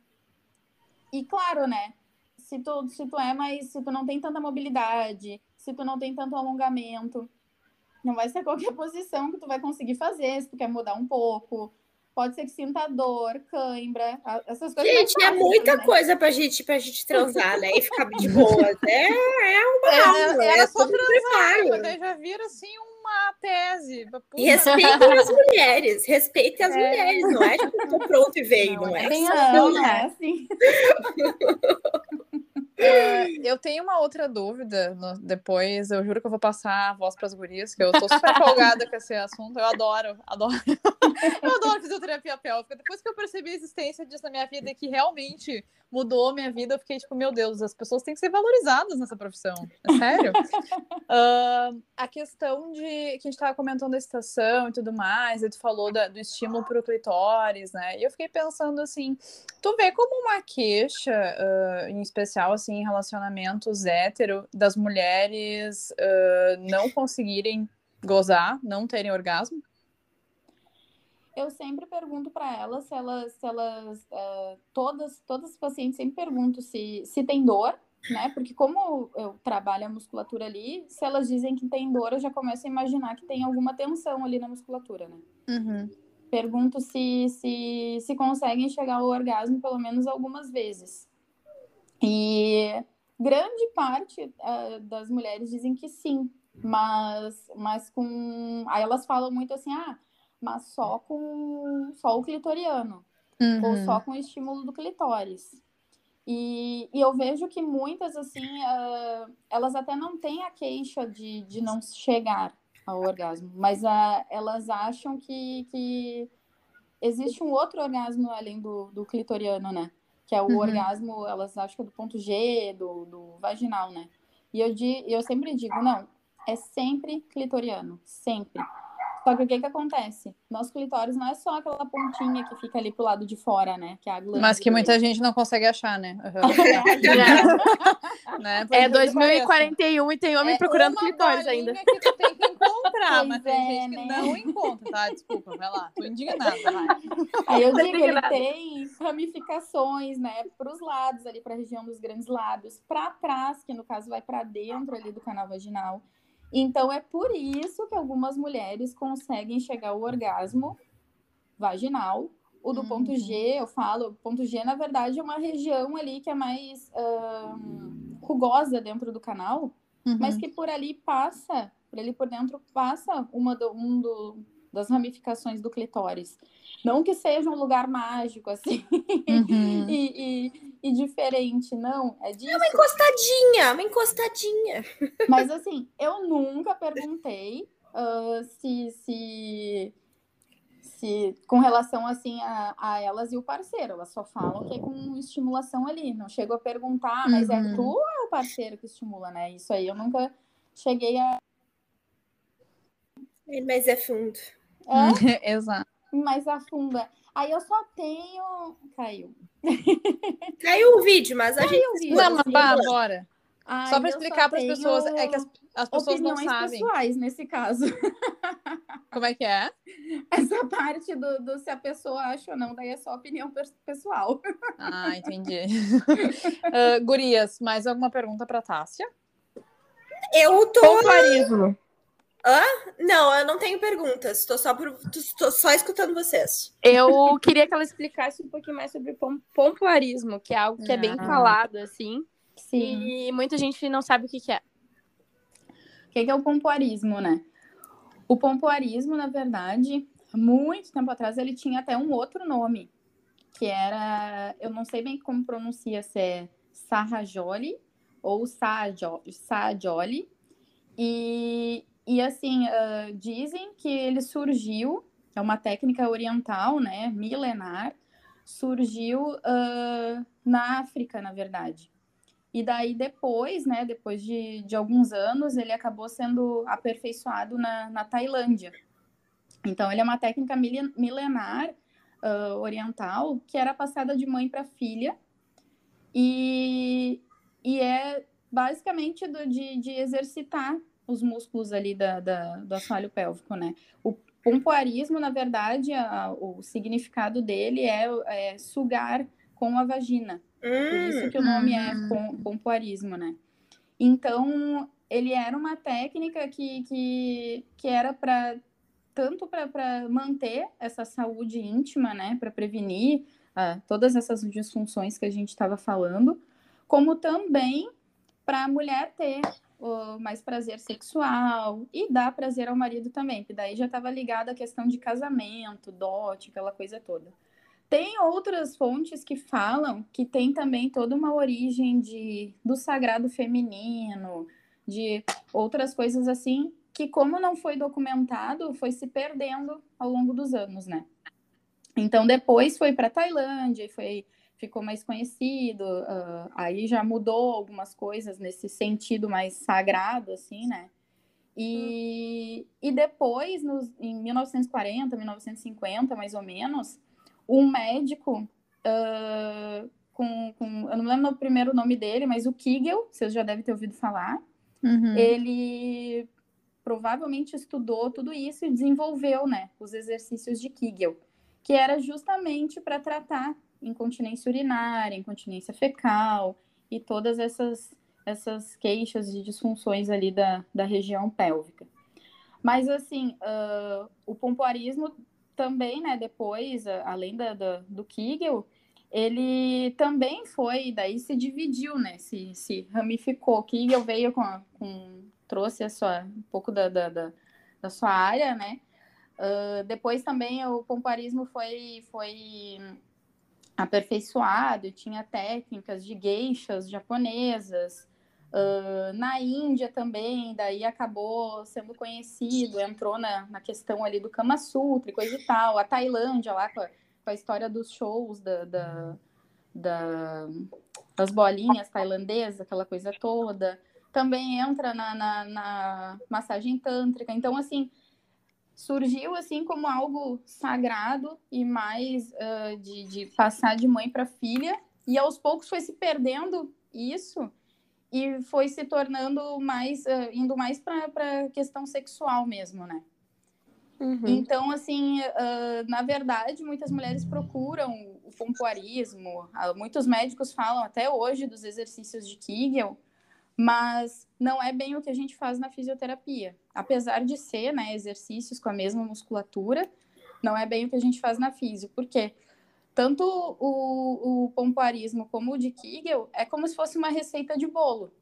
e claro, né? Se tu, se tu é mais, se tu não tem tanta mobilidade, se tu não tem tanto alongamento, não vai ser qualquer *laughs* posição que tu vai conseguir fazer, se tu quer mudar um pouco, pode ser que sinta dor, cãibra, essas coisas. Gente, é muita né? coisa pra gente, pra gente transar, né? E ficar de boa. É, é uma é, aula, é, é só transar. Já viram assim uma tese. E respeitem as mulheres, respeitem as é. mulheres, não é tipo, tô pronto e veio, não, não é? Bem assim, né? Assim. É, eu tenho uma outra dúvida. No, depois, eu juro que eu vou passar a voz para as gurias, que eu tô super *laughs* empolgada com esse assunto. Eu adoro, adoro. *laughs* eu adoro fisioterapia pélvica. Depois que eu percebi a existência disso na minha vida e que realmente mudou minha vida, eu fiquei tipo, meu Deus, as pessoas têm que ser valorizadas nessa profissão. É sério? *laughs* uh, a questão de que a gente estava comentando da estação e tudo mais, e tu falou da, do estímulo para o clitóris, né? E eu fiquei pensando assim, tu vê como uma queixa, uh, em especial assim, em relacionamentos hétero, das mulheres uh, não conseguirem gozar, não terem orgasmo? Eu sempre pergunto para elas se elas, se elas uh, todas, todas as pacientes sempre pergunto se, se tem dor, né? Porque como eu trabalho a musculatura ali, se elas dizem que tem dor, eu já começo a imaginar que tem alguma tensão ali na musculatura, né? Uhum. Pergunto se, se, se conseguem chegar ao orgasmo pelo menos algumas vezes. E grande parte uh, das mulheres dizem que sim, mas, mas com. Aí elas falam muito assim, ah mas só com só o clitoriano, uhum. ou só com o estímulo do clitóris. E, e eu vejo que muitas, assim, uh, elas até não têm a queixa de, de não chegar ao orgasmo, mas uh, elas acham que, que existe um outro orgasmo além do, do clitoriano, né? Que é o uhum. orgasmo, elas acham que é do ponto G, do, do vaginal, né? E eu, eu sempre digo, não, é sempre clitoriano, sempre. Só que o que que acontece? Nosso clitóris não é só aquela pontinha que fica ali pro lado de fora, né? Que é a glândula. Mas que muita gente não consegue achar, né? *laughs* Uhum. né? É 2041 e tem homem é procurando clitóris ainda. que tu tem que encontrar, pois mas tem é, gente né? que não encontra, tá? Desculpa, vai lá. Tô indignada, vai. Aí eu digo, ele tem ramificações, né? Pros lados ali, pra região dos grandes lábios. Pra trás, que no caso vai pra dentro ali do canal vaginal. Então é por isso que algumas mulheres conseguem chegar ao orgasmo vaginal. O do uhum. ponto G, eu falo, ponto G, na verdade, é uma região ali que é mais rugosa dentro do canal, uhum. mas que por ali passa, por ali por dentro passa uma do, um do, das ramificações do clitóris. Não que seja um lugar mágico, assim, uhum. *laughs* e, e, e, diferente, não, é disso. É uma encostadinha, uma encostadinha. *laughs* Mas, assim, eu nunca perguntei uh, se, se, se, com relação, assim, a, a, elas e o parceiro. Elas só falam que é com estimulação ali. Não chego a perguntar, mas é uhum. é tu ou é o parceiro que estimula, né? Isso aí eu nunca cheguei a... Mas é fundo. É? *laughs* Exato. Mais afunda. Aí eu só tenho. Caiu. Caiu o vídeo, mas a Caiu gente. Vídeo, não, mas pá, bora. Ai, só para explicar para as pessoas, é que as, as pessoas não sabem. pessoais nesse caso. *laughs* Como é que é? Essa parte do, do, se a pessoa acha ou não, daí é só opinião pessoal. Ah, entendi. uh, *laughs* gurias, mais alguma pergunta para Tássia? Eu tô. Pompoarismo. Hã? Não, eu não tenho perguntas. Estou só, por... só escutando vocês. Eu queria que ela explicasse um pouquinho mais sobre pom pompoarismo, que é algo que é bem ah. falado, assim. Sim. E muita gente não sabe o que, que é. O que é o pompoarismo, né? O pompoarismo, na verdade, muito tempo atrás, ele tinha até um outro nome, que era, eu não sei bem como pronuncia, se é Sarrajoli ou Sajoli. E, e assim, uh, dizem que ele surgiu, é uma técnica oriental, né, milenar, surgiu uh, na África, na verdade. E daí depois, né, depois de, de alguns anos, ele acabou sendo aperfeiçoado na, na Tailândia. Então, ele é uma técnica milenar uh, oriental que era passada de mãe para filha e, e é basicamente do, de, de exercitar os músculos ali da, da, do assoalho pélvico, né? O pompoarismo, na verdade, a, o significado dele é, é sugar com a vagina. Por isso que o nome é hum. pompoarismo, né? Então, ele era uma técnica que, que, que era para tanto para manter essa saúde íntima, né, para prevenir uh, todas essas disfunções que a gente estava falando, como também para a mulher ter mais prazer sexual e dar prazer ao marido também, que daí já estava ligado à questão de casamento, dote, aquela coisa toda. Tem outras fontes que falam que tem também toda uma origem de, do sagrado feminino, de outras coisas assim, que como não foi documentado, foi se perdendo ao longo dos anos, né? Então depois foi para Tailândia foi ficou mais conhecido, uh, aí já mudou algumas coisas nesse sentido mais sagrado, assim, né? E, e depois, nos, em 1940, 1950, mais ou menos, um médico uh, com, com, eu não lembro o primeiro nome dele, mas o Kegel, vocês já devem ter ouvido falar, uhum. ele provavelmente estudou tudo isso e desenvolveu, né, os exercícios de Kegel, que era justamente para tratar incontinência urinária, incontinência fecal e todas essas, essas queixas de disfunções ali da, da região pélvica. Mas, assim, uh, o pompoarismo também, né, depois, além da, da, do Kegel, ele também foi, daí se dividiu, né, se, se ramificou. Kegel veio com, com trouxe a sua, um pouco da, da, da, da sua área, né, uh, depois também o pomparismo foi, foi aperfeiçoado, tinha técnicas de geixas japonesas, Uh, na Índia também, daí acabou sendo conhecido, entrou na, na questão ali do Kama Sutra e coisa e tal. A Tailândia, lá com a, com a história dos shows da, da, da, das bolinhas tailandesas, aquela coisa toda. Também entra na, na, na massagem tântrica. Então, assim, surgiu assim como algo sagrado e mais uh, de, de passar de mãe para filha. E aos poucos foi se perdendo isso e foi se tornando mais, uh, indo mais para a questão sexual mesmo, né? Uhum. Então, assim, uh, na verdade, muitas mulheres procuram o pompoarismo, muitos médicos falam até hoje dos exercícios de Kegel, mas não é bem o que a gente faz na fisioterapia. Apesar de ser né, exercícios com a mesma musculatura, não é bem o que a gente faz na fisio. Por quê? tanto o, o pompoarismo como o de Kegel é como se fosse uma receita de bolo.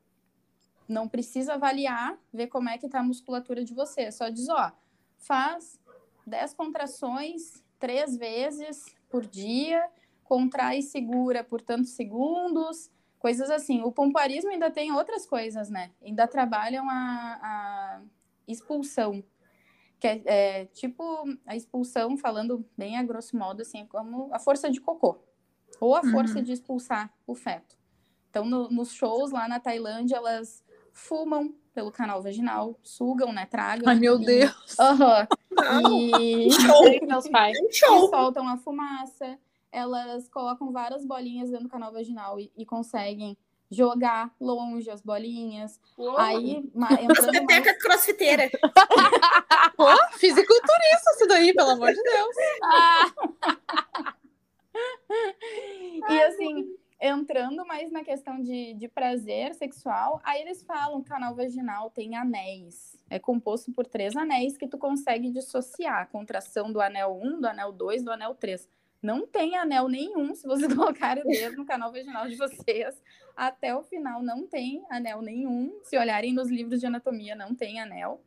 Não precisa avaliar, ver como é que está a musculatura de você. Só diz, ó, faz 10 contrações três vezes por dia, contrai e segura por tantos segundos, coisas assim. O pompoarismo ainda tem outras coisas, né? Ainda trabalham a, a expulsão que é, é, tipo a expulsão, falando bem a grosso modo, assim, como a força de cocô, ou a força uhum. de expulsar o feto. Então, no, nos shows lá na Tailândia, elas fumam pelo canal vaginal, sugam, né, tragam. Ai, meu e, Deus! Uh *laughs* -huh, e, show. *laughs* meus pais, e soltam a fumaça, elas colocam várias bolinhas dentro do canal vaginal e, e conseguem jogar longe as bolinhas. Uou. Aí, *laughs* entrando mais... crossfiteira. *laughs* Pô, fisiculturista isso daí, pelo amor de Deus. Ah. *laughs* e assim, entrando mais na questão de, de prazer sexual, aí eles falam que o canal vaginal tem anéis. É composto por três anéis que tu consegue dissociar a contração do anel 1, do anel 2, do anel 3. Não tem anel nenhum, se vocês *laughs* colocarem o dedo no canal vaginal de vocês, até o final não tem anel nenhum. Se olharem nos livros de anatomia, não tem anel.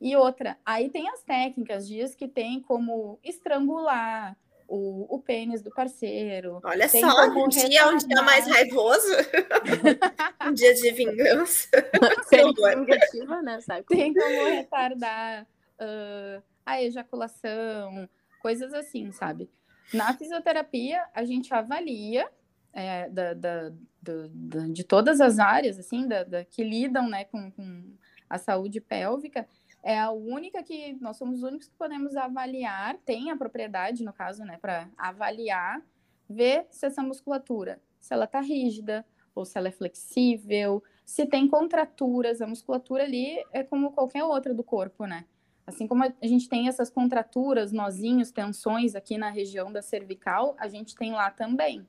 E outra, aí tem as técnicas, diz que tem como estrangular, o, o pênis do parceiro. Olha só, um dia, um dia mais raivoso. *laughs* um dia de vingança. *laughs* Vingativa, né? Sabe? Tem como retardar ah, a ejaculação, coisas assim, sabe? Na fisioterapia, a gente avalia é, da, da- da- de todas as áreas, assim, que lidam né, com, com a saúde pélvica, é a única que nós somos os únicos que podemos avaliar, tem a propriedade, no caso, né, para avaliar, ver se essa musculatura, se ela tá rígida, ou se ela é flexível, se tem contraturas, a musculatura ali é como qualquer outra do corpo, né? Assim como a gente tem essas contraturas, nozinhos, tensões aqui na região da cervical, a gente tem lá também.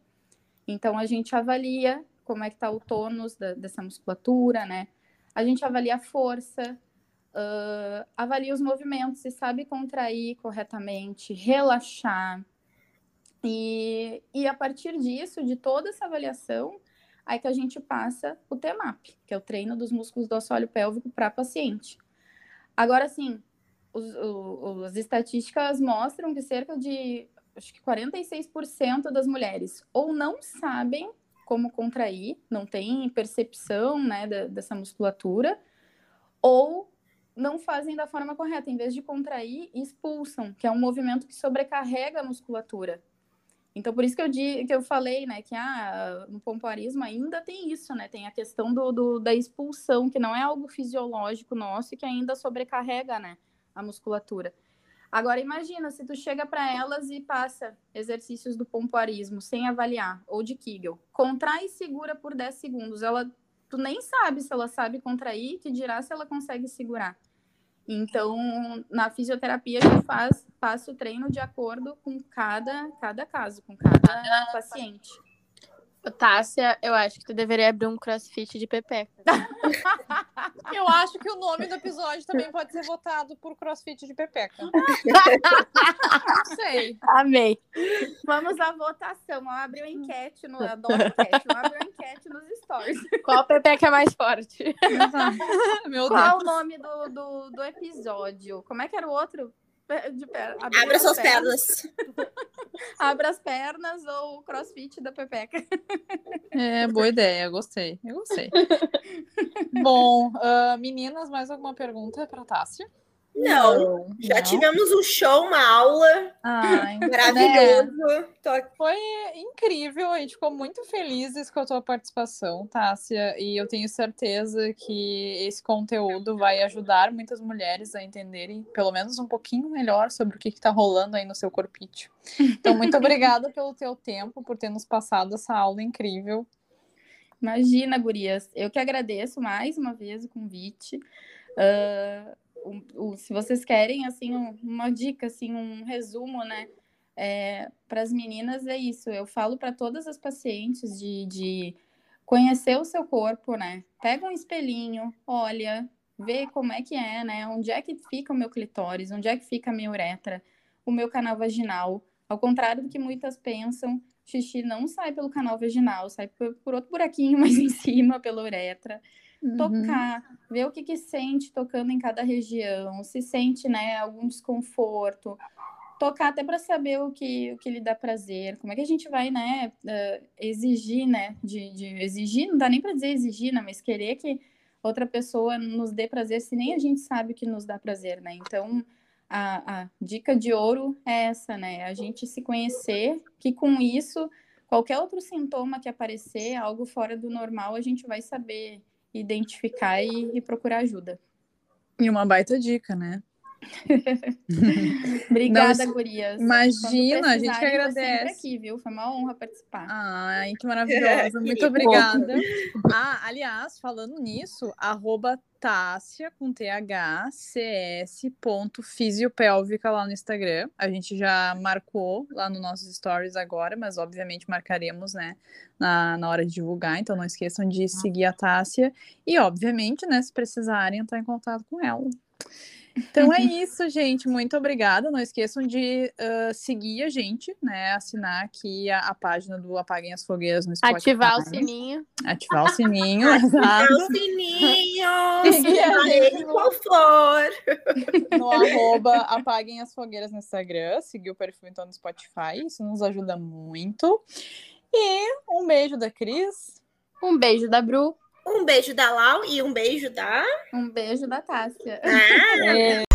Então a gente avalia como é que tá o tônus da- dessa musculatura, né? A gente avalia a força, ah, avalia os movimentos, se sabe contrair corretamente, relaxar. E, e a partir disso, de toda essa avaliação, aí que a gente passa o TMAP, que é o treino dos músculos do assoalho pélvico para paciente. Agora, sim, os, as estatísticas mostram que cerca de acho que 46% das mulheres ou não sabem como contrair, não tem percepção né, da- dessa musculatura, ou não fazem da forma correta. Em vez de contrair, expulsam, que é um movimento que sobrecarrega a musculatura. Então, por isso que eu, di, que eu falei, né, que ah, no pompoarismo ainda tem isso, né? Tem a questão do, do- da expulsão, que não é algo fisiológico nosso e que ainda sobrecarrega, né, a musculatura. Agora, imagina se tu chega para elas e passa exercícios do pompoarismo sem avaliar, ou de Kegel. Contrai e segura por 10 segundos. Ela, tu nem sabe se ela sabe contrair, que dirá se ela consegue segurar. Então, na fisioterapia, a gente faz, passa o treino de acordo com cada, cada caso, com cada paciente. Tássia, eu acho que tu deveria abrir um crossfit de pepeca. *laughs* Eu acho que o nome do episódio também pode ser votado por crossfit de Pepeca. Não sei. Amei. Vamos à votação. Eu abri uma enquete, no, adoro enquete. Eu abri uma enquete nos stories. Qual pepeca é mais forte? Meu Qual é Deus. o nome do, do, do episódio? Como é que era o outro? De per- abrir Abra as suas pernas. *laughs* Abra as pernas ou o crossfit da Pepeca. É, boa ideia, gostei. Eu gostei. *laughs* Bom, ah, meninas, mais alguma pergunta para Tássia? Não, já Não? tivemos um show, uma aula Ai, né? maravilhoso. Tô aqui. Foi incrível, a gente ficou muito felizes com a tua participação, Tássia, e eu tenho certeza que esse conteúdo vai ajudar muitas mulheres a entenderem pelo menos um pouquinho melhor sobre o que está rolando aí no seu corpite. Então, muito *laughs* obrigada pelo teu tempo, por ter nos passado essa aula incrível. Imagina, gurias. Eu que agradeço mais uma vez o convite. Ah, o- o- se vocês querem, assim, um- uma dica, assim, um resumo, né? para as meninas é isso. Eu falo para todas as pacientes de, de conhecer o seu corpo, né? Pega um espelhinho, olha, vê como é que é, né? Onde é que fica o meu clitóris? Onde é que fica a minha uretra? O meu canal vaginal? Ao contrário do que muitas pensam, xixi não sai pelo canal vaginal, sai por, por outro buraquinho *laughs* mais em cima, pela uretra. Tocar, ver o que, que sente tocando em cada região, se sente, né, algum desconforto. Tocar até para saber o que, o que lhe dá prazer, como é que a gente vai, né, eh, exigir, né, de, de exigir, não dá nem para dizer exigir, né, mas querer que outra pessoa nos dê prazer, se nem a gente sabe o que nos dá prazer, né? Então, a, a dica de ouro é essa, né? A gente se conhecer, que com isso, qualquer outro sintoma que aparecer, algo fora do normal, a gente vai saber identificar e, e procurar ajuda. E uma baita dica, né? *laughs* Obrigada, Não, gurias. imagina, a gente que agradece. aqui, viu? Foi uma honra participar. Ai, que maravilhosa. Muito Queria. *laughs* obrigada. Ah, aliás, falando nisso, arroba Tássia com TH, CS, ponto fisiopélvica lá no Instagram. A gente já marcou lá nos nossos stories agora, mas obviamente marcaremos, né, na, na hora de divulgar. Então não esqueçam de seguir a Tássia. E, obviamente, né, se precisarem, entrar em contato com ela. Então é uhum. isso, gente. Muito obrigada. Não esqueçam de uh, seguir a gente, né? Assinar aqui a, a, página do Apaguem as Fogueiras no Spotify. Ativar o sininho. Ativar o sininho, *laughs* Ativar o sininho! Seguir a gente! No arroba Apaguem as Fogueiras no Instagram. Seguir o perfil, então, no Spotify. Isso nos ajuda muito. E um beijo da Cris. Um beijo da Bru. Um beijo da Lau e um beijo da. Um beijo da Tássia. Ah, é.